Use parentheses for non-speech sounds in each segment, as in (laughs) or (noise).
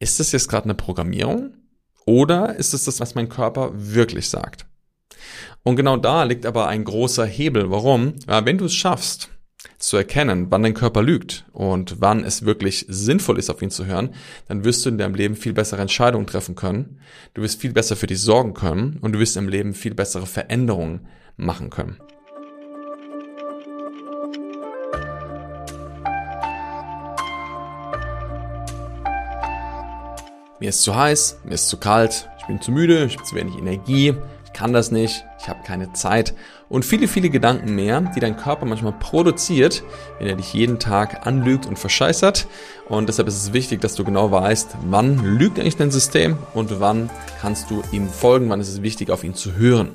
ist das jetzt gerade eine Programmierung oder ist es das, was mein Körper wirklich sagt? Und genau da liegt aber ein großer Hebel. Warum? Ja, wenn du es schaffst, zu erkennen, wann dein Körper lügt und wann es wirklich sinnvoll ist, auf ihn zu hören, dann wirst du in deinem Leben viel bessere Entscheidungen treffen können. Du wirst viel besser für dich sorgen können und du wirst im Leben viel bessere Veränderungen machen können. Mir ist zu heiß, mir ist zu kalt, ich bin zu müde, ich habe zu wenig Energie, ich kann das nicht, ich habe keine Zeit und viele, viele Gedanken mehr, die dein Körper manchmal produziert, wenn er dich jeden Tag anlügt und verscheißert. Und deshalb ist es wichtig, dass du genau weißt, wann lügt eigentlich dein System und wann kannst du ihm folgen, wann ist es wichtig, auf ihn zu hören.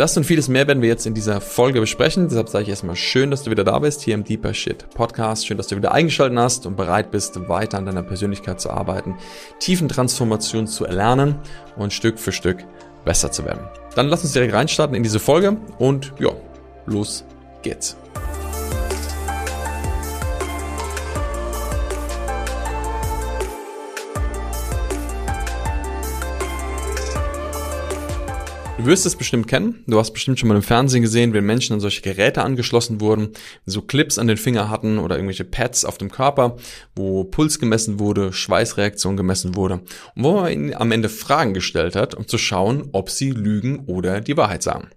Das und vieles mehr werden wir jetzt in dieser Folge besprechen. Deshalb sage ich erstmal schön, dass du wieder da bist hier im Deeper Shit Podcast. Schön, dass du wieder eingeschaltet hast und bereit bist, weiter an deiner Persönlichkeit zu arbeiten, tiefen Transformation zu erlernen und Stück für Stück besser zu werden. Dann lass uns direkt reinstarten in diese Folge und ja, los geht's. Du wirst es bestimmt kennen. Du hast bestimmt schon mal im Fernsehen gesehen, wenn Menschen an solche Geräte angeschlossen wurden, so Clips an den Finger hatten oder irgendwelche Pads auf dem Körper, wo Puls gemessen wurde, Schweißreaktion gemessen wurde und wo man ihnen am Ende Fragen gestellt hat, um zu schauen, ob sie lügen oder die Wahrheit sagen.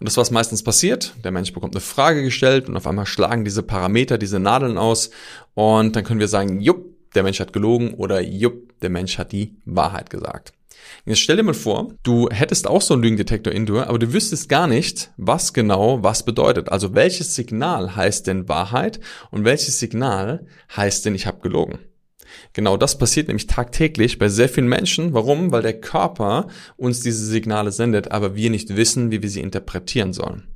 Und das, was meistens passiert, der Mensch bekommt eine Frage gestellt und auf einmal schlagen diese Parameter, diese Nadeln aus und dann können wir sagen, jupp, der Mensch hat gelogen oder jupp, der Mensch hat die Wahrheit gesagt. Jetzt stell dir mal vor, du hättest auch so einen Lügendetektor in dir, aber du wüsstest gar nicht, was genau was bedeutet. Also welches Signal heißt denn Wahrheit und welches Signal heißt denn ich habe gelogen. Genau das passiert nämlich tagtäglich bei sehr vielen Menschen. Warum? Weil der Körper uns diese Signale sendet, aber wir nicht wissen, wie wir sie interpretieren sollen.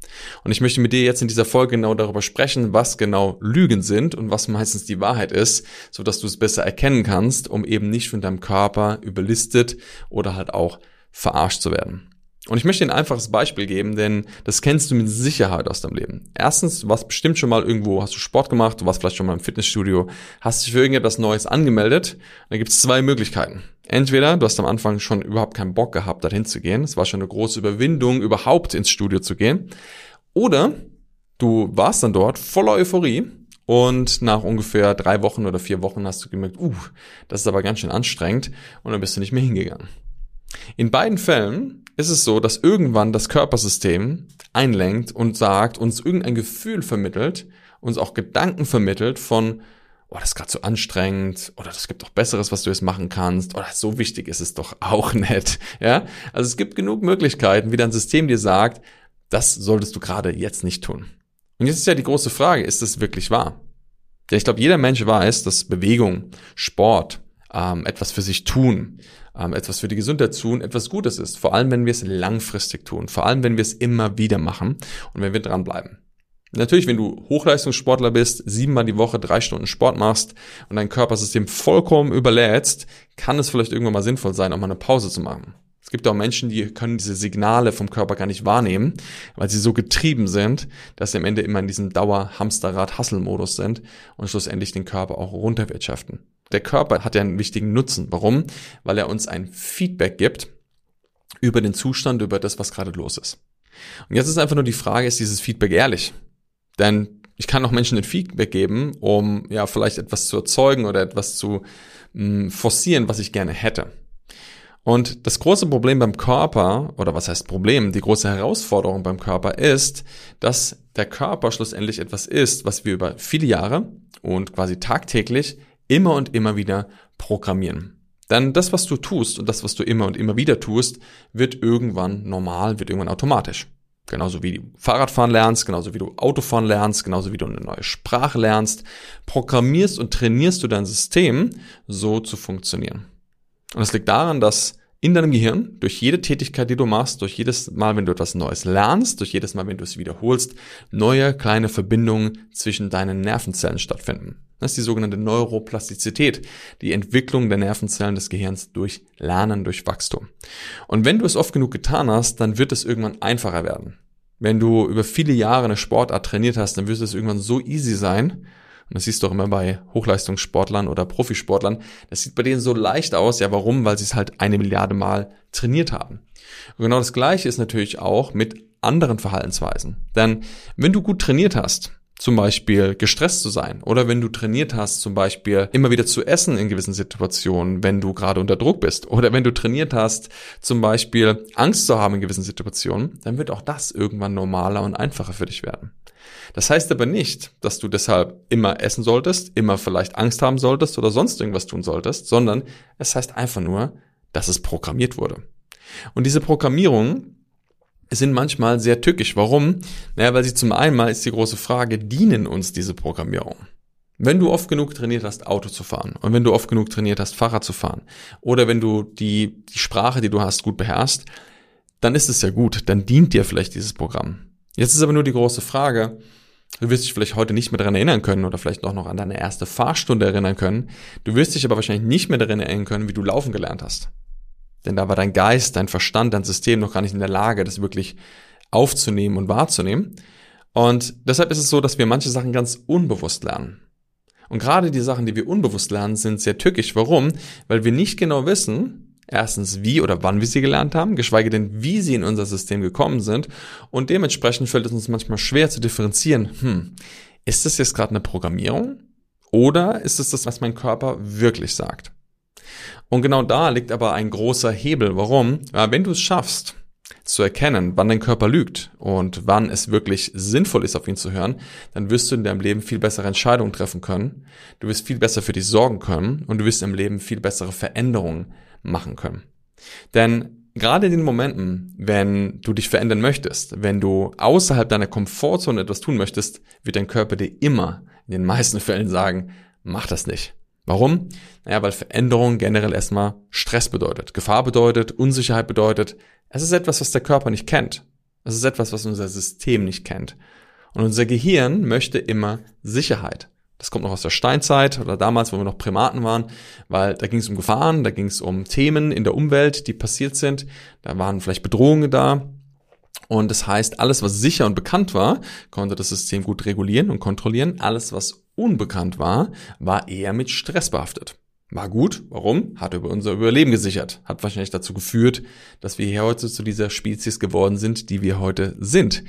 Und ich möchte mit dir jetzt in dieser Folge genau darüber sprechen, was genau Lügen sind und was meistens die Wahrheit ist, so dass du es besser erkennen kannst, um eben nicht von deinem Körper überlistet oder halt auch verarscht zu werden. Und ich möchte dir ein einfaches Beispiel geben, denn das kennst du mit Sicherheit aus deinem Leben. Erstens, du warst bestimmt schon mal irgendwo, hast du Sport gemacht, du warst vielleicht schon mal im Fitnessstudio, hast dich für irgendetwas Neues angemeldet. Da gibt es zwei Möglichkeiten. Entweder du hast am Anfang schon überhaupt keinen Bock gehabt, dorthin zu gehen. Es war schon eine große Überwindung, überhaupt ins Studio zu gehen. Oder du warst dann dort voller Euphorie und nach ungefähr drei Wochen oder vier Wochen hast du gemerkt, uh, das ist aber ganz schön anstrengend und dann bist du nicht mehr hingegangen. In beiden Fällen ist es so, dass irgendwann das Körpersystem einlenkt und sagt, uns irgendein Gefühl vermittelt, uns auch Gedanken vermittelt von, oh, das ist gerade so anstrengend, oder das gibt doch Besseres, was du jetzt machen kannst, oder so wichtig ist es doch auch (laughs) nicht. Ja? Also es gibt genug Möglichkeiten, wie dein System dir sagt, das solltest du gerade jetzt nicht tun. Und jetzt ist ja die große Frage, ist das wirklich wahr? Ja, ich glaube, jeder Mensch weiß, dass Bewegung, Sport, ähm, etwas für sich tun, ähm, etwas für die Gesundheit tun, etwas Gutes ist. Vor allem, wenn wir es langfristig tun. Vor allem, wenn wir es immer wieder machen und wenn wir dranbleiben. Natürlich, wenn du Hochleistungssportler bist, siebenmal die Woche drei Stunden Sport machst und dein Körpersystem vollkommen überlädst, kann es vielleicht irgendwann mal sinnvoll sein, auch mal eine Pause zu machen. Es gibt auch Menschen, die können diese Signale vom Körper gar nicht wahrnehmen, weil sie so getrieben sind, dass sie am Ende immer in diesem Dauer-Hamsterrad-Hustle-Modus sind und schlussendlich den Körper auch runterwirtschaften. Der Körper hat ja einen wichtigen Nutzen. Warum? Weil er uns ein Feedback gibt über den Zustand, über das, was gerade los ist. Und jetzt ist einfach nur die Frage, ist dieses Feedback ehrlich? Denn ich kann auch Menschen ein Feedback geben, um ja vielleicht etwas zu erzeugen oder etwas zu mh, hm, forcieren, was ich gerne hätte. Und das große Problem beim Körper, oder was heißt Problem, die große Herausforderung beim Körper ist, dass der Körper schlussendlich etwas ist, was wir über viele Jahre und quasi tagtäglich immer und immer wieder programmieren. Denn das, was du tust und das, was du immer und immer wieder tust, wird irgendwann normal, wird irgendwann automatisch. Genauso wie du Fahrradfahren lernst, genauso wie du Autofahren lernst, genauso wie du eine neue Sprache lernst, programmierst und trainierst du dein System, so zu funktionieren. Und es liegt daran, dass in deinem Gehirn durch jede Tätigkeit, die du machst, durch jedes Mal, wenn du etwas Neues lernst, durch jedes Mal, wenn du es wiederholst, neue kleine Verbindungen zwischen deinen Nervenzellen stattfinden. Das ist die sogenannte Neuroplastizität, die Entwicklung der Nervenzellen des Gehirns durch Lernen, durch Wachstum. Und wenn du es oft genug getan hast, dann wird es irgendwann einfacher werden. Wenn du über viele Jahre eine Sportart trainiert hast, dann wird es irgendwann so easy sein, Und das siehst du auch immer bei Hochleistungssportlern oder Profisportlern. Das sieht bei denen so leicht aus. Ja, warum? Weil sie es halt eine Milliarde Mal trainiert haben. Und genau das Gleiche ist natürlich auch mit anderen Verhaltensweisen. Denn wenn du gut trainiert hast, zum Beispiel gestresst zu sein oder wenn du trainiert hast, zum Beispiel immer wieder zu essen in gewissen Situationen, wenn du gerade unter Druck bist oder wenn du trainiert hast, zum Beispiel Angst zu haben in gewissen Situationen, dann wird auch das irgendwann normaler und einfacher für dich werden. Das heißt aber nicht, dass du deshalb immer essen solltest, immer vielleicht Angst haben solltest oder sonst irgendwas tun solltest, sondern es heißt einfach nur, dass es programmiert wurde. Und diese Programmierung sind manchmal sehr tückisch. Warum? Naja, weil sie zum einen ist die große Frage, dienen uns diese Programmierung? Wenn du oft genug trainiert hast, Auto zu fahren und wenn du oft genug trainiert hast, Fahrrad zu fahren oder wenn du die, die Sprache, die du hast, gut beherrschst, dann ist es ja gut, dann dient dir vielleicht dieses Programm. Jetzt ist aber nur die große Frage, du wirst dich vielleicht heute nicht mehr daran erinnern können oder vielleicht auch noch an deine erste Fahrstunde erinnern können, du wirst dich aber wahrscheinlich nicht mehr daran erinnern können, wie du laufen gelernt hast. Denn da war dein Geist, dein Verstand, dein System noch gar nicht in der Lage, das wirklich aufzunehmen und wahrzunehmen. Und deshalb ist es so, dass wir manche Sachen ganz unbewusst lernen. Und gerade die Sachen, die wir unbewusst lernen, sind sehr tückisch. Warum? Weil wir nicht genau wissen, erstens wie oder wann wir sie gelernt haben, geschweige denn wie sie in unser System gekommen sind. Und dementsprechend fällt es uns manchmal schwer zu differenzieren, hm, ist das jetzt gerade eine Programmierung oder ist es das, was mein Körper wirklich sagt? Und genau da liegt aber ein großer Hebel. Warum? Ja, wenn du es schaffst, zu erkennen, wann dein Körper lügt und wann es wirklich sinnvoll ist, auf ihn zu hören, dann wirst du in deinem Leben viel bessere Entscheidungen treffen können. Du wirst viel besser für dich sorgen können und du wirst im Leben viel bessere Veränderungen machen können. Denn gerade in den Momenten, wenn du dich verändern möchtest, wenn du außerhalb deiner Komfortzone etwas tun möchtest, wird dein Körper dir immer in den meisten (laughs) Fällen sagen, mach das nicht. Warum? Naja, weil Veränderung generell erstmal Stress bedeutet, Gefahr bedeutet, Unsicherheit bedeutet. Es ist etwas, was der Körper nicht kennt. Es ist etwas, was unser System nicht kennt. Und unser Gehirn möchte immer Sicherheit. Das kommt noch aus der Steinzeit oder damals, wo wir noch Primaten waren, weil da ging es um Gefahren, da ging es um Themen in der Umwelt, die passiert sind. Da waren vielleicht Bedrohungen da. Und das heißt, alles, was sicher und bekannt war, konnte das System gut regulieren und kontrollieren. Alles, was unbekannt war, war eher mit Stress behaftet. War gut, warum? Hat über unser Überleben gesichert. Hat wahrscheinlich dazu geführt, dass wir hier heute zu dieser Spezies geworden sind, die wir heute sind.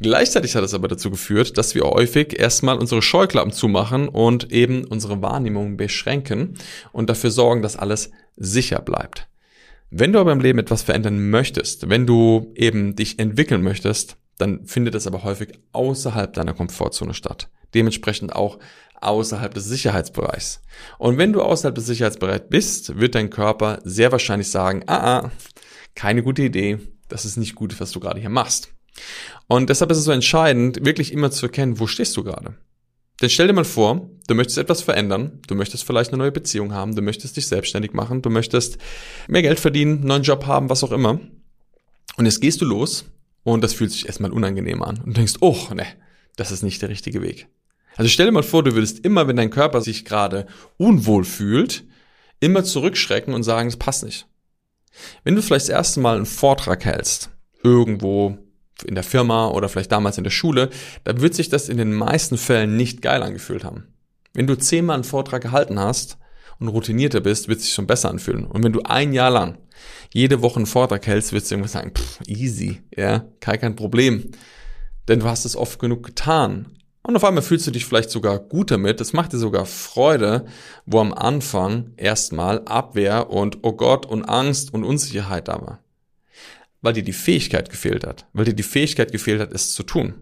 Gleichzeitig hat es aber dazu geführt, dass wir häufig erstmal unsere Scheuklappen zumachen und eben unsere Wahrnehmung beschränken und dafür sorgen, dass alles sicher bleibt. Wenn du aber im Leben etwas verändern möchtest, wenn du eben dich entwickeln möchtest, dann findet es aber häufig außerhalb deiner Komfortzone statt dementsprechend auch außerhalb des Sicherheitsbereichs. Und wenn du außerhalb des Sicherheitsbereichs bist, wird dein Körper sehr wahrscheinlich sagen, ah, ah, keine gute Idee, das ist nicht gut, was du gerade hier machst. Und deshalb ist es so entscheidend, wirklich immer zu erkennen, wo stehst du gerade. Denn stell dir mal vor, du möchtest etwas verändern, du möchtest vielleicht eine neue Beziehung haben, du möchtest dich selbstständig machen, du möchtest mehr Geld verdienen, einen neuen Job haben, was auch immer. Und jetzt gehst du los und das fühlt sich erstmal unangenehm an und denkst, oh, ne, das ist nicht der richtige Weg. Also stell dir mal vor, du würdest immer, wenn dein Körper sich gerade unwohl fühlt, immer zurückschrecken und sagen, es passt nicht. Wenn du vielleicht das erste Mal einen Vortrag hältst, irgendwo in der Firma oder vielleicht damals in der Schule, dann wird sich das in den meisten Fällen nicht geil angefühlt haben. Wenn du zehnmal einen Vortrag gehalten hast und routinierter bist, wird es sich schon besser anfühlen. Und wenn du ein Jahr lang jede Woche einen Vortrag hältst, wirst du irgendwas sagen, pff, easy, ja, kein, kein Problem. Denn du hast es oft genug getan. Und auf einmal fühlst du dich vielleicht sogar gut damit. Es macht dir sogar Freude, wo am Anfang erstmal Abwehr und Oh Gott und Angst und Unsicherheit da war. Weil dir die Fähigkeit gefehlt hat. Weil dir die Fähigkeit gefehlt hat, es zu tun.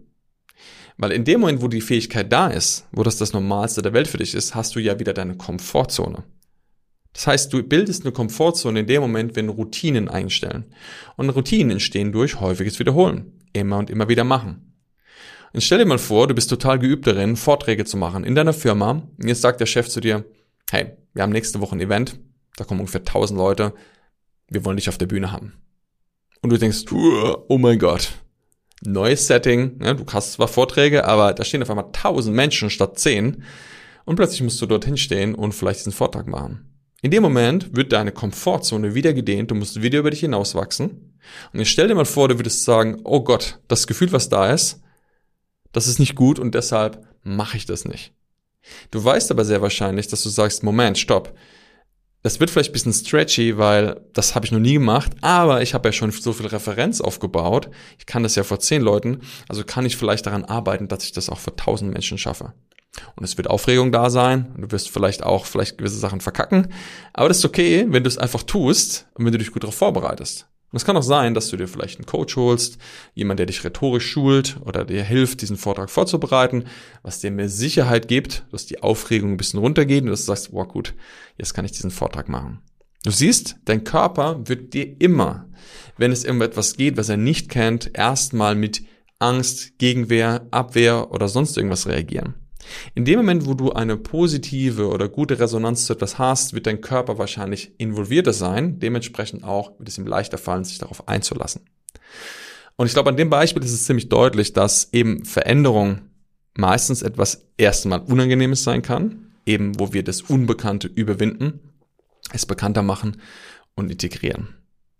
Weil in dem Moment, wo die Fähigkeit da ist, wo das das Normalste der Welt für dich ist, hast du ja wieder deine Komfortzone. Das heißt, du bildest eine Komfortzone in dem Moment, wenn Routinen einstellen. Und Routinen entstehen durch häufiges Wiederholen. Immer und immer wieder machen. Und stell dir mal vor, du bist total geübt darin, Vorträge zu machen in deiner Firma. Und jetzt sagt der Chef zu dir, hey, wir haben nächste Woche ein Event, da kommen ungefähr 1000 Leute, wir wollen dich auf der Bühne haben. Und du denkst, oh mein Gott, neues Setting, ne? du hast zwar Vorträge, aber da stehen auf einmal 1000 Menschen statt 10 und plötzlich musst du dorthin stehen und vielleicht diesen Vortrag machen. In dem Moment wird deine Komfortzone wieder gedehnt, du musst wieder über dich hinauswachsen. Und jetzt stell dir mal vor, du würdest sagen, oh Gott, das Gefühl, was da ist, das ist nicht gut und deshalb mache ich das nicht. Du weißt aber sehr wahrscheinlich, dass du sagst, Moment, stopp. Das wird vielleicht ein bisschen stretchy, weil das habe ich noch nie gemacht, aber ich habe ja schon so viel Referenz aufgebaut. Ich kann das ja vor zehn Leuten, also kann ich vielleicht daran arbeiten, dass ich das auch vor tausend Menschen schaffe. Und es wird Aufregung da sein. Und du wirst vielleicht auch vielleicht gewisse Sachen verkacken. Aber das ist okay, wenn du es einfach tust und wenn du dich gut darauf vorbereitest. Und es kann auch sein, dass du dir vielleicht einen Coach holst, jemand, der dich rhetorisch schult oder dir hilft, diesen Vortrag vorzubereiten, was dir mehr Sicherheit gibt, dass die Aufregung ein bisschen runtergeht und dass du sagst, wow, gut, jetzt kann ich diesen Vortrag machen. Du siehst, dein Körper wird dir immer, wenn es um etwas geht, was er nicht kennt, erstmal mit Angst, Gegenwehr, Abwehr oder sonst irgendwas reagieren. In dem Moment, wo du eine positive oder gute Resonanz zu etwas hast, wird dein Körper wahrscheinlich involvierter sein. Dementsprechend auch wird es ihm leichter fallen, sich darauf einzulassen. Und ich glaube, an dem Beispiel ist es ziemlich deutlich, dass eben Veränderung meistens etwas erstmal Unangenehmes sein kann, eben wo wir das Unbekannte überwinden, es bekannter machen und integrieren.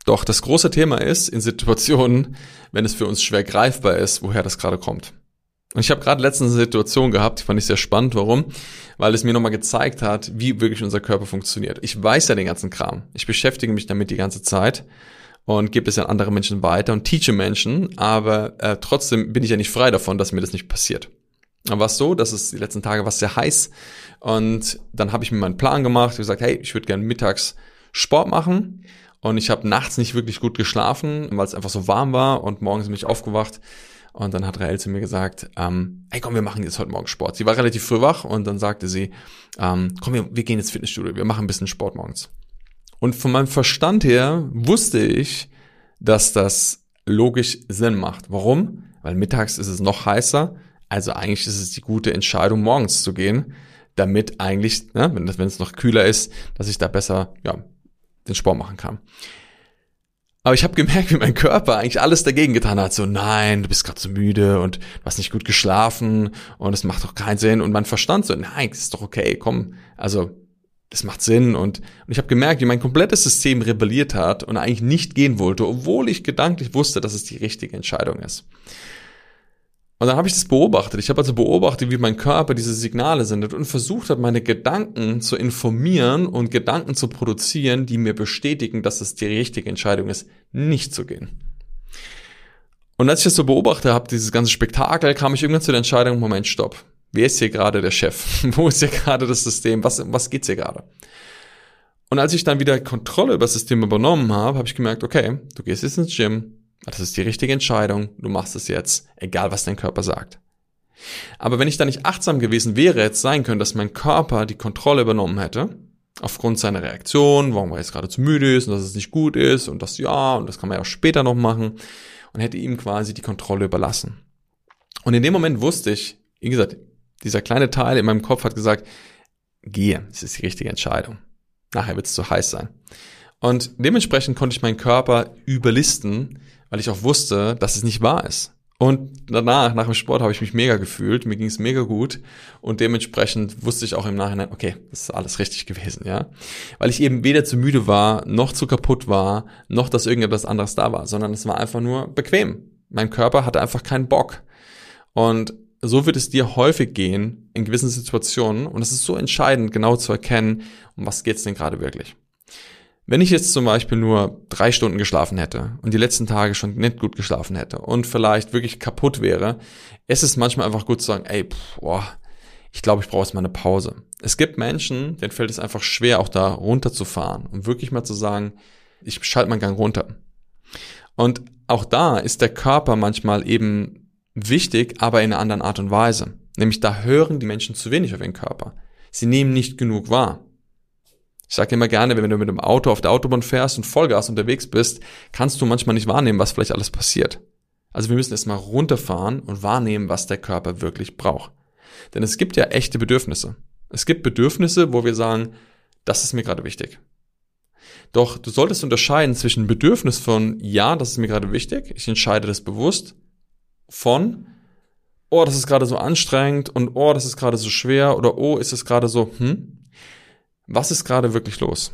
Doch das große Thema ist in Situationen, wenn es für uns schwer greifbar ist, woher das gerade kommt. Und ich habe gerade letztens eine Situation gehabt, die fand ich sehr spannend. Warum? Weil es mir nochmal gezeigt hat, wie wirklich unser Körper funktioniert. Ich weiß ja den ganzen Kram. Ich beschäftige mich damit die ganze Zeit und gebe es an andere Menschen weiter und teache Menschen, aber äh, trotzdem bin ich ja nicht frei davon, dass mir das nicht passiert. Dann war es so, dass es die letzten Tage war sehr heiß und dann habe ich mir meinen Plan gemacht, gesagt, hey, ich würde gerne mittags Sport machen und ich habe nachts nicht wirklich gut geschlafen, weil es einfach so warm war und morgens bin ich aufgewacht und dann hat Rael zu mir gesagt, ähm, hey komm, wir machen jetzt heute Morgen Sport. Sie war relativ früh wach und dann sagte sie, ähm, komm, wir, wir gehen ins Fitnessstudio, wir machen ein bisschen Sport morgens. Und von meinem Verstand her wusste ich, dass das logisch Sinn macht. Warum? Weil mittags ist es noch heißer, also eigentlich ist es die gute Entscheidung, morgens zu gehen, damit eigentlich, ne, wenn, wenn es noch kühler ist, dass ich da besser ja, den Sport machen kann. Aber ich habe gemerkt, wie mein Körper eigentlich alles dagegen getan hat. So, nein, du bist gerade so müde und du hast nicht gut geschlafen und es macht doch keinen Sinn. Und mein Verstand so, nein, das ist doch okay, komm. Also, das macht Sinn. Und, und ich habe gemerkt, wie mein komplettes System rebelliert hat und eigentlich nicht gehen wollte, obwohl ich gedanklich wusste, dass es die richtige Entscheidung ist. Und dann habe ich das beobachtet. Ich habe also beobachtet, wie mein Körper diese Signale sendet und versucht hat, meine Gedanken zu informieren und Gedanken zu produzieren, die mir bestätigen, dass es die richtige Entscheidung ist, nicht zu gehen. Und als ich das so beobachtet habe, dieses ganze Spektakel, kam ich irgendwann zu der Entscheidung, Moment, stopp. Wer ist hier gerade der Chef? (laughs) Wo ist hier gerade das System? Was, was geht's hier gerade? Und als ich dann wieder Kontrolle über das System übernommen habe, habe ich gemerkt, okay, du gehst jetzt ins Gym, das ist die richtige Entscheidung, du machst es jetzt, egal was dein Körper sagt. Aber wenn ich da nicht achtsam gewesen wäre, hätte es sein können, dass mein Körper die Kontrolle übernommen hätte, aufgrund seiner Reaktion, warum er jetzt gerade zu müde ist und dass es nicht gut ist und das ja und das kann man ja auch später noch machen und hätte ihm quasi die Kontrolle überlassen. Und in dem Moment wusste ich, wie gesagt, dieser kleine Teil in meinem Kopf hat gesagt, gehe, das ist die richtige Entscheidung. Nachher wird es zu heiß sein. Und dementsprechend konnte ich meinen Körper überlisten, weil ich auch wusste, dass es nicht wahr ist. Und danach, nach dem Sport, habe ich mich mega gefühlt, mir ging es mega gut und dementsprechend wusste ich auch im Nachhinein, okay, das ist alles richtig gewesen, ja. Weil ich eben weder zu müde war, noch zu kaputt war, noch dass irgendetwas anderes da war, sondern es war einfach nur bequem. Mein Körper hatte einfach keinen Bock. Und so wird es dir häufig gehen in gewissen Situationen und es ist so entscheidend, genau zu erkennen, um was geht's denn gerade wirklich. Wenn ich jetzt zum Beispiel nur drei Stunden geschlafen hätte und die letzten Tage schon nicht gut geschlafen hätte und vielleicht wirklich kaputt wäre, ist es manchmal einfach gut zu sagen, ey, pff, boah, ich glaube, ich brauche jetzt mal eine Pause. Es gibt Menschen, denen fällt es einfach schwer, auch da runterzufahren und wirklich mal zu sagen, ich schalte meinen Gang runter. Und auch da ist der Körper manchmal eben wichtig, aber in einer anderen Art und Weise. Nämlich da hören die Menschen zu wenig auf ihren Körper. Sie nehmen nicht genug wahr. Ich sage immer gerne, wenn du mit dem Auto auf der Autobahn fährst und Vollgas unterwegs bist, kannst du manchmal nicht wahrnehmen, was vielleicht alles passiert. Also wir müssen erstmal runterfahren und wahrnehmen, was der Körper wirklich braucht. Denn es gibt ja echte Bedürfnisse. Es gibt Bedürfnisse, wo wir sagen, das ist mir gerade wichtig. Doch du solltest unterscheiden zwischen Bedürfnis von, ja, das ist mir gerade wichtig, ich entscheide das bewusst, von, oh, das ist gerade so anstrengend und oh, das ist gerade so schwer oder oh, ist es gerade so, hm, was ist gerade wirklich los?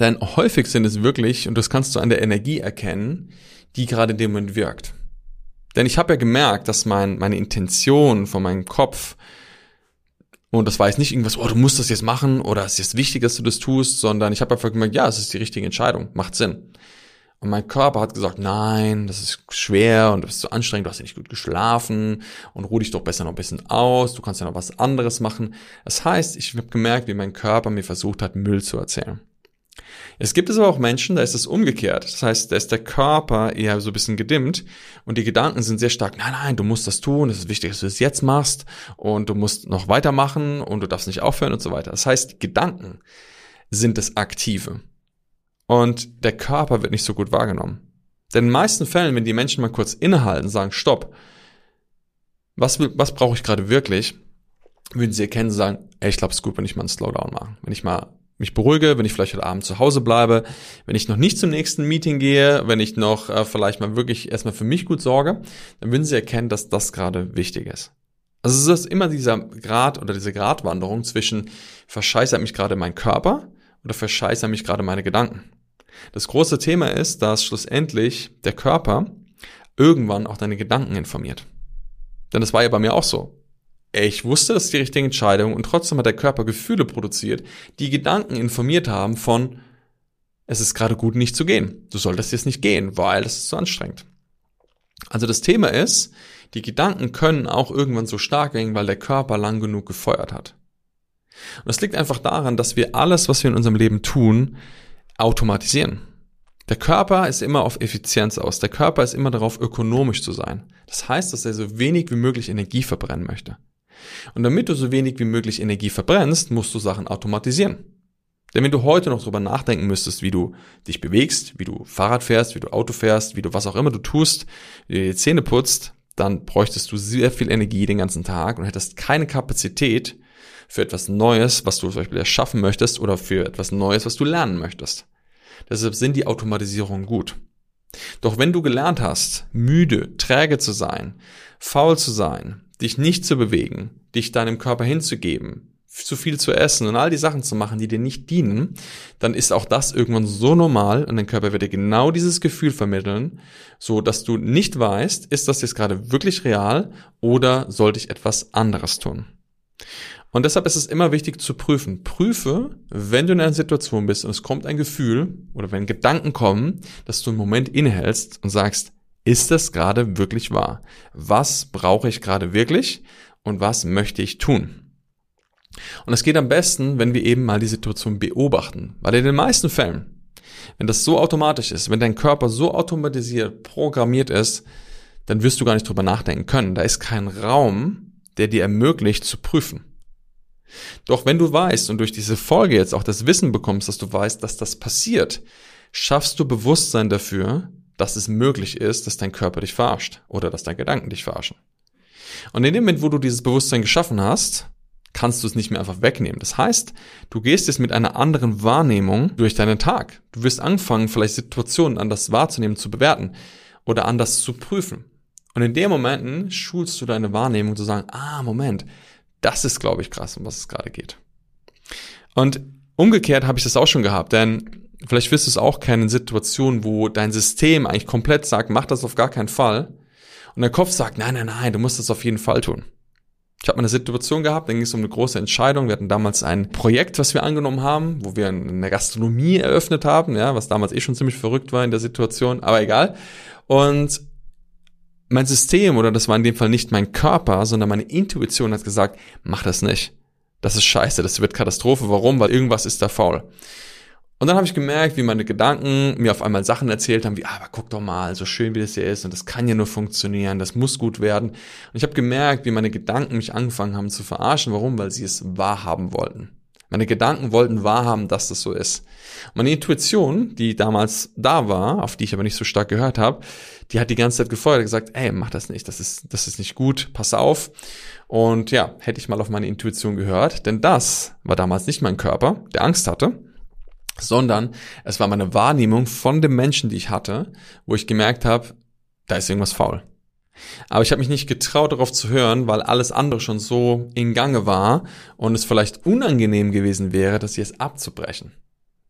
Denn häufig sind es wirklich, und das kannst du an der Energie erkennen, die gerade in dem Moment wirkt. Denn ich habe ja gemerkt, dass mein, meine Intention von meinem Kopf Und das war jetzt nicht irgendwas, oh, du musst das jetzt machen oder es ist jetzt wichtig, dass du das tust, sondern ich habe einfach gemerkt, ja, es ist die richtige Entscheidung, macht Sinn. Und mein Körper hat gesagt, nein, das ist schwer und das ist zu anstrengend, du hast ja nicht gut geschlafen und ruh dich doch besser noch ein bisschen aus, du kannst ja noch was anderes machen. Das heißt, ich habe gemerkt, wie mein Körper mir versucht hat, Müll zu erzählen. Es gibt es aber auch Menschen, da ist es umgekehrt. Das heißt, da ist der Körper eher so ein bisschen gedimmt und die Gedanken sind sehr stark, nein, nein, du musst das tun, es ist wichtig, dass du es jetzt machst und du musst noch weitermachen und du darfst nicht aufhören und so weiter. Das heißt, Gedanken sind das Aktive und der Körper wird nicht so gut wahrgenommen. Denn in den meisten Fällen, wenn die Menschen mal kurz innehalten, sagen, stopp, was, was brauche ich gerade wirklich, würden sie erkennen und sagen, ey, ich glaube, es ist gut, wenn ich mal einen Slowdown mache. Wenn ich mal mich beruhige, wenn ich vielleicht heute Abend zu Hause bleibe, wenn ich noch nicht zum nächsten Meeting gehe, wenn ich noch äh, vielleicht mal wirklich erstmal für mich gut sorge, dann würden Sie erkennen, dass das gerade wichtig ist. Also es ist immer dieser Grad oder diese Gratwanderung zwischen verscheißert mich gerade mein Körper oder verscheißert mich gerade meine Gedanken. Das große Thema ist, dass schlussendlich der Körper irgendwann auch deine Gedanken informiert. Denn das war ja bei mir auch so ich wusste, das ist die richtige Entscheidung und trotzdem hat der Körper Gefühle produziert, die Gedanken informiert haben von, es ist gerade gut nicht zu gehen. Du solltest jetzt nicht gehen, weil es ist zu anstrengend. Also das Thema ist, die Gedanken können auch irgendwann so stark werden, weil der Körper lang genug gefeuert hat. Und das liegt einfach daran, dass wir alles, was wir in unserem Leben tun, automatisieren. Der Körper ist immer auf Effizienz aus. Der Körper ist immer darauf, ökonomisch zu sein. Das heißt, dass er so wenig wie möglich Energie verbrennen möchte. Und damit du so wenig wie möglich Energie verbrennst, musst du Sachen automatisieren. Denn wenn du heute noch drüber nachdenken müsstest, wie du dich bewegst, wie du Fahrrad fährst, wie du Auto fährst, wie du was auch immer du tust, wie du die Zähne putzt, dann bräuchtest du sehr viel Energie den ganzen Tag und hättest keine Kapazität für etwas Neues, was du zum Beispiel erschaffen möchtest oder für etwas Neues, was du lernen möchtest. Deshalb sind die Automatisierungen gut. Doch wenn du gelernt hast, müde, träge zu sein, faul zu sein, dich nicht zu bewegen, dich deinem Körper hinzugeben, zu viel zu essen und all die Sachen zu machen, die dir nicht dienen, dann ist auch das irgendwann so normal und dein Körper wird dir genau dieses Gefühl vermitteln, so dass du nicht weißt, ist das jetzt gerade wirklich real oder sollte ich etwas anderes tun? Und deshalb ist es immer wichtig zu prüfen. Prüfe, wenn du in einer Situation bist und es kommt ein Gefühl oder wenn Gedanken kommen, dass du einen Moment innehältst und sagst, ist das gerade wirklich wahr? Was brauche ich gerade wirklich und was möchte ich tun? Und es geht am besten, wenn wir eben mal die Situation beobachten, weil in den meisten Fällen, wenn das so automatisch ist, wenn dein Körper so automatisiert, programmiert ist, dann wirst du gar nicht drüber nachdenken können. Da ist kein Raum, der dir ermöglicht zu prüfen. Doch wenn du weißt und durch diese Folge jetzt auch das Wissen bekommst, dass du weißt, dass das passiert, schaffst du Bewusstsein dafür, dass es möglich ist, dass dein Körper dich verarscht oder dass deine Gedanken dich verarschen. Und in dem Moment, wo du dieses Bewusstsein geschaffen hast, kannst du es nicht mehr einfach wegnehmen. Das heißt, du gehst jetzt mit einer anderen Wahrnehmung durch deinen Tag. Du wirst anfangen, vielleicht Situationen anders wahrzunehmen, zu bewerten oder anders zu prüfen. Und in den Momenten schulst du deine Wahrnehmung zu sagen, ah, Moment, das ist, glaube ich, krass, um was es gerade geht. Und umgekehrt habe ich das auch schon gehabt, denn vielleicht wirst du es auch kennen Situationen, wo dein System eigentlich komplett sagt, mach das auf gar keinen Fall. Und der Kopf sagt, nein, nein, nein, du musst das auf jeden Fall tun. Ich habe mal eine Situation gehabt, dann ging es um eine große Entscheidung. Wir hatten damals ein Projekt, was wir angenommen haben, wo wir eine Gastronomie eröffnet haben, ja, was damals eh schon ziemlich verrückt war in der Situation, aber egal. Und mein System, oder das war in dem Fall nicht mein Körper, sondern meine Intuition hat gesagt, mach das nicht. Das ist scheiße, das wird Katastrophe. Warum? Weil irgendwas ist da faul. Und dann habe ich gemerkt, wie meine Gedanken mir auf einmal Sachen erzählt haben, wie, ah, aber guck doch mal, so schön wie das hier ist und das kann ja nur funktionieren, das muss gut werden. Und ich habe gemerkt, wie meine Gedanken mich angefangen haben zu verarschen. Warum? Weil sie es wahrhaben wollten. Meine Gedanken wollten wahrhaben, dass das so ist. meine Intuition, die damals da war, auf die ich aber nicht so stark gehört habe, die hat die ganze Zeit gefeuert, gesagt, ey, mach das nicht, das ist, das ist nicht gut, pass auf. Und ja, hätte ich mal auf meine Intuition gehört, denn das war damals nicht mein Körper, der Angst hatte, sondern es war meine Wahrnehmung von dem Menschen, die ich hatte, wo ich gemerkt habe, da ist irgendwas faul. Aber ich habe mich nicht getraut, darauf zu hören, weil alles andere schon so in Gange war und es vielleicht unangenehm gewesen wäre, das jetzt abzubrechen.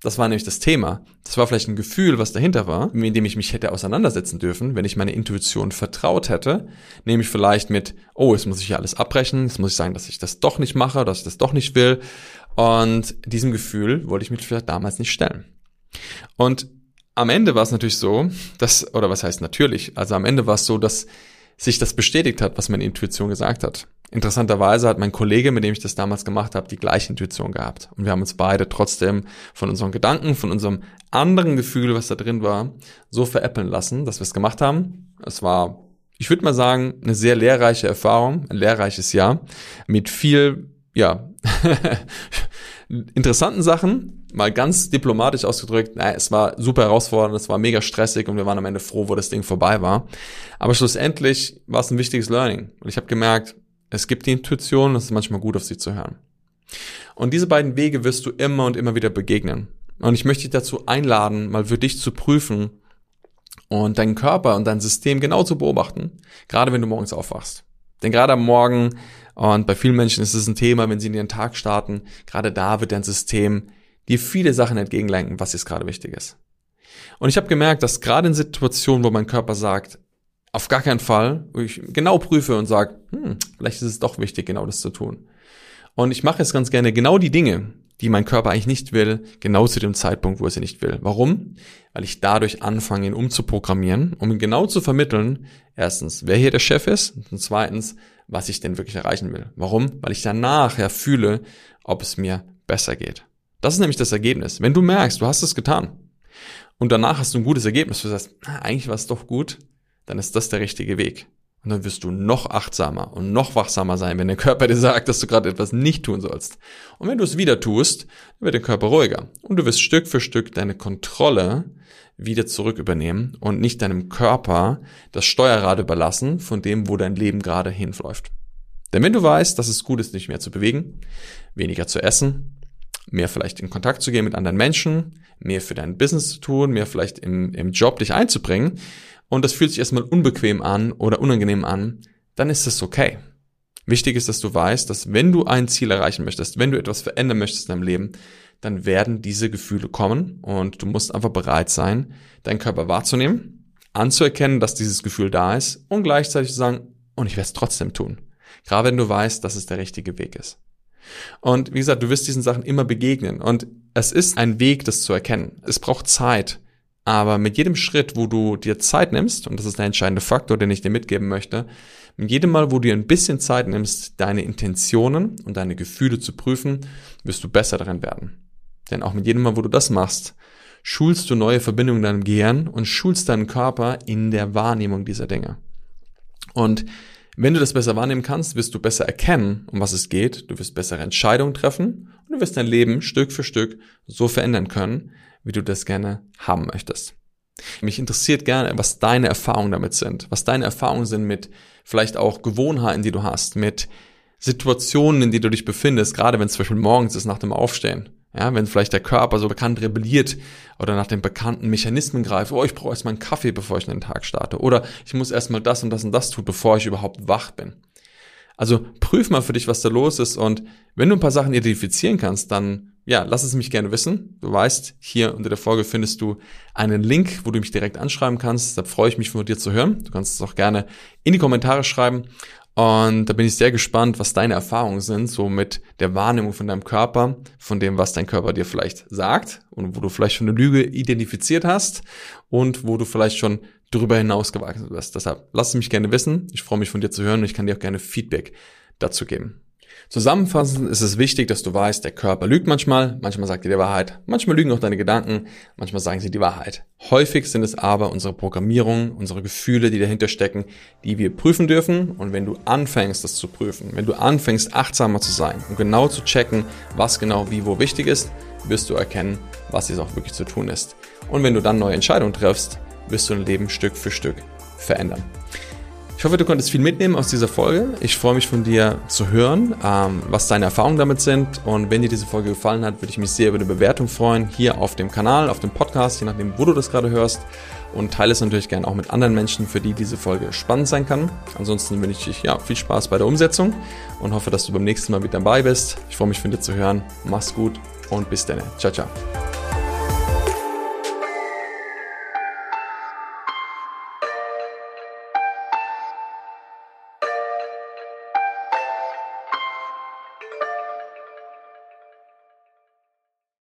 Das war nämlich das Thema. Das war vielleicht ein Gefühl, was dahinter war, mit dem ich mich hätte auseinandersetzen dürfen, wenn ich meine Intuition vertraut hätte. Nämlich vielleicht mit, oh, jetzt muss ich ja alles abbrechen, jetzt muss ich sagen, dass ich das doch nicht mache, dass ich das doch nicht will. Und diesem Gefühl wollte ich mich vielleicht damals nicht stellen. Und am Ende war es natürlich so, dass, oder was heißt natürlich, also am Ende war es so, dass sich das bestätigt hat, was meine Intuition gesagt hat. Interessanterweise hat mein Kollege, mit dem ich das damals gemacht habe, die gleiche Intuition gehabt. Und wir haben uns beide trotzdem von unseren Gedanken, von unserem anderen Gefühl, was da drin war, so veräppeln lassen, dass wir es gemacht haben. Es war, ich würde mal sagen, eine sehr lehrreiche Erfahrung, ein lehrreiches Jahr mit viel, ja, (laughs) interessanten Sachen, mal ganz diplomatisch ausgedrückt, naja, es war super herausfordernd, es war mega stressig und wir waren am Ende froh, wo das Ding vorbei war. Aber schlussendlich war es ein wichtiges Learning. Und ich habe gemerkt, es gibt die Intuition, es ist manchmal gut, auf sie zu hören. Und diese beiden Wege wirst du immer und immer wieder begegnen. Und ich möchte dich dazu einladen, mal für dich zu prüfen und deinen Körper und dein System genau zu beobachten, gerade wenn du morgens aufwachst. Denn gerade am Morgen, und bei vielen Menschen ist es ein Thema, wenn sie in ihren Tag starten, gerade da wird dein System dir viele Sachen entgegenlenken, was jetzt gerade wichtig ist. Und ich habe gemerkt, dass gerade in Situationen, wo mein Körper sagt, auf gar keinen Fall, wo ich genau prüfe und sage, hm, vielleicht ist es doch wichtig, genau das zu tun. Und ich mache jetzt ganz gerne genau die Dinge, die mein Körper eigentlich nicht will, genau zu dem Zeitpunkt, wo er sie nicht will. Warum? Weil ich dadurch anfange, ihn umzuprogrammieren, um ihn genau zu vermitteln, erstens, wer hier der Chef ist und zweitens, was ich denn wirklich erreichen will. Warum? Weil ich danach ja fühle, ob es mir besser geht. Das ist nämlich das Ergebnis. Wenn du merkst, du hast es getan und danach hast du ein gutes Ergebnis, du sagst, eigentlich war es doch gut, dann ist das der richtige Weg. Und dann wirst du noch achtsamer und noch wachsamer sein, wenn der Körper dir sagt, dass du gerade etwas nicht tun sollst. Und wenn du es wieder tust, wird der Körper ruhiger. Und du wirst Stück für Stück deine Kontrolle wieder zurück übernehmen und nicht deinem Körper das Steuerrad überlassen von dem, wo dein Leben gerade hinläuft. Denn wenn du weißt, dass es gut ist, dich mehr zu bewegen, weniger zu essen, mehr vielleicht in Kontakt zu gehen mit anderen Menschen, mehr für dein Business zu tun, mehr vielleicht im, im Job dich einzubringen, und das fühlt sich erstmal unbequem an oder unangenehm an, dann ist es okay. Wichtig ist, dass du weißt, dass wenn du ein Ziel erreichen möchtest, wenn du etwas verändern möchtest in deinem Leben, dann werden diese Gefühle kommen und du musst einfach bereit sein, deinen Körper wahrzunehmen, anzuerkennen, dass dieses Gefühl da ist und gleichzeitig zu sagen, und ich werde es trotzdem tun. Gerade wenn du weißt, dass es der richtige Weg ist. Und wie gesagt, du wirst diesen Sachen immer begegnen und es ist ein Weg, das zu erkennen. Es braucht Zeit. Aber mit jedem Schritt, wo du dir Zeit nimmst, und das ist der entscheidende Faktor, den ich dir mitgeben möchte, mit jedem Mal, wo du dir ein bisschen Zeit nimmst, deine Intentionen und deine Gefühle zu prüfen, wirst du besser darin werden. Denn auch mit jedem Mal, wo du das machst, schulst du neue Verbindungen in deinem Gehirn und schulst deinen Körper in der Wahrnehmung dieser Dinge. Und wenn du das besser wahrnehmen kannst, wirst du besser erkennen, um was es geht, du wirst bessere Entscheidungen treffen und du wirst dein Leben Stück für Stück so verändern können, wie du das gerne haben möchtest. Mich interessiert gerne, was deine Erfahrungen damit sind, was deine Erfahrungen sind mit vielleicht auch Gewohnheiten, die du hast, mit Situationen, in die du dich befindest, gerade wenn es zum Beispiel morgens ist nach dem Aufstehen. Ja, wenn vielleicht der Körper so bekannt rebelliert oder nach den bekannten Mechanismen greift, oh, ich brauche erstmal einen Kaffee, bevor ich in den Tag starte. Oder ich muss erstmal das und das und das tun, bevor ich überhaupt wach bin. Also prüf mal für dich, was da los ist und wenn du ein paar Sachen identifizieren kannst, dann ja, lass es mich gerne wissen. Du weißt, hier unter der Folge findest du einen Link, wo du mich direkt anschreiben kannst. Da freue ich mich von dir zu hören. Du kannst es auch gerne in die Kommentare schreiben. Und da bin ich sehr gespannt, was deine Erfahrungen sind, so mit der Wahrnehmung von deinem Körper, von dem, was dein Körper dir vielleicht sagt und wo du vielleicht schon eine Lüge identifiziert hast und wo du vielleicht schon darüber hinaus gewachsen bist. Deshalb lass es mich gerne wissen. Ich freue mich von dir zu hören und ich kann dir auch gerne Feedback dazu geben. Zusammenfassend ist es wichtig, dass du weißt, der Körper lügt manchmal, manchmal sagt er die Wahrheit, manchmal lügen auch deine Gedanken, manchmal sagen sie die Wahrheit. Häufig sind es aber unsere Programmierungen, unsere Gefühle, die dahinter stecken, die wir prüfen dürfen. Und wenn du anfängst, das zu prüfen, wenn du anfängst, achtsamer zu sein und genau zu checken, was genau wie wo wichtig ist, wirst du erkennen, was jetzt auch wirklich zu tun ist. Und wenn du dann neue Entscheidungen triffst, wirst du dein Leben Stück für Stück verändern. Ich hoffe, du konntest viel mitnehmen aus dieser Folge. Ich freue mich von dir zu hören, ähm, was deine Erfahrungen damit sind. Und wenn dir diese Folge gefallen hat, würde ich mich sehr über eine Bewertung freuen, hier auf dem Kanal, auf dem Podcast, je nachdem, wo du das gerade hörst. Und teile es natürlich gerne auch mit anderen Menschen, für die diese Folge spannend sein kann. Ansonsten wünsche ich ja, viel Spaß bei der Umsetzung und hoffe, dass du beim nächsten Mal wieder dabei bist. Ich freue mich von dir zu hören. Mach's gut und bis dann. Ciao, ciao.